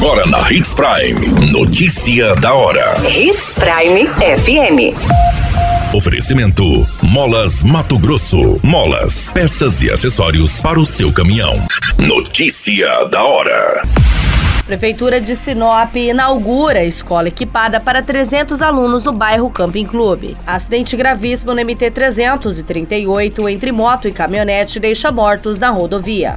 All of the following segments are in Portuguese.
Agora na Hits Prime. Notícia da hora. Hits Prime FM. Oferecimento: Molas Mato Grosso. Molas, peças e acessórios para o seu caminhão. Notícia da hora. Prefeitura de Sinop inaugura escola equipada para 300 alunos no bairro Camping Clube. Acidente gravíssimo no MT 338 entre moto e caminhonete deixa mortos na rodovia.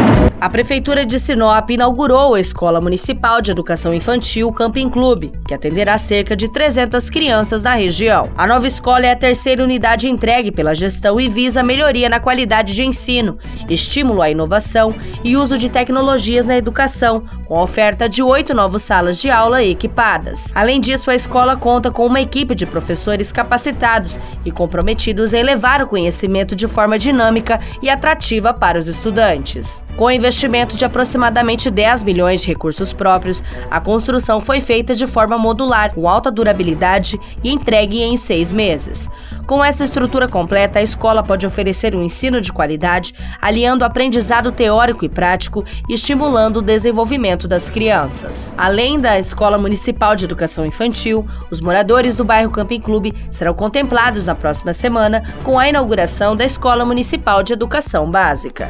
A Prefeitura de Sinop inaugurou a Escola Municipal de Educação Infantil Camping Clube, que atenderá cerca de 300 crianças na região. A nova escola é a terceira unidade entregue pela gestão e visa melhoria na qualidade de ensino, estímulo à inovação e uso de tecnologias na educação, com a oferta de oito novas salas de aula equipadas. Além disso, a escola conta com uma equipe de professores capacitados e comprometidos em levar o conhecimento de forma dinâmica e atrativa para os estudantes. Com investimento de aproximadamente 10 milhões de recursos próprios, a construção foi feita de forma modular, com alta durabilidade e entregue em seis meses. Com essa estrutura completa, a escola pode oferecer um ensino de qualidade, aliando aprendizado teórico e prático e estimulando o desenvolvimento das crianças. Além da Escola Municipal de Educação Infantil, os moradores do bairro Camping Clube serão contemplados na próxima semana com a inauguração da Escola Municipal de Educação Básica.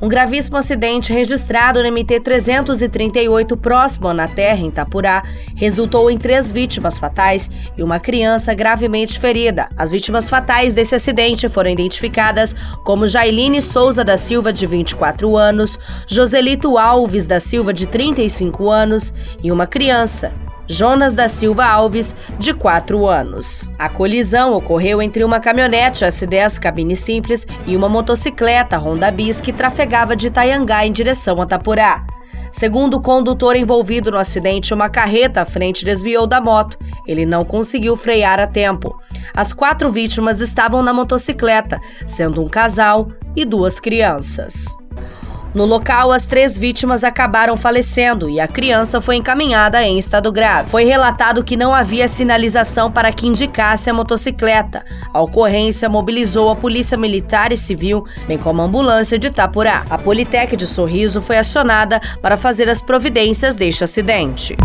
Um gravíssimo acidente registrado no MT-338 próximo na Terra, em Itapurá, resultou em três vítimas fatais e uma criança gravemente ferida. As vítimas fatais desse acidente foram identificadas como Jailine Souza da Silva, de 24 anos, Joselito Alves da Silva, de 35 anos, e uma criança, Jonas da Silva Alves, de 4 anos. A colisão ocorreu entre uma caminhonete S10 cabine simples e uma motocicleta Honda Bis que trafegava de Itaiangá em direção a Tapurá. Segundo o condutor envolvido no acidente, uma carreta à frente desviou da moto. Ele não conseguiu frear a tempo. As quatro vítimas estavam na motocicleta, sendo um casal e duas crianças. No local, as três vítimas acabaram falecendo e a criança foi encaminhada em estado grave. Foi relatado que não havia sinalização para que indicasse a motocicleta. A ocorrência mobilizou a Polícia Militar e Civil, bem como a ambulância de Itapurá. A Politec de Sorriso foi acionada para fazer as providências deste acidente.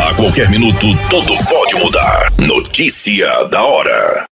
A qualquer minuto, tudo pode mudar. Notícia da hora.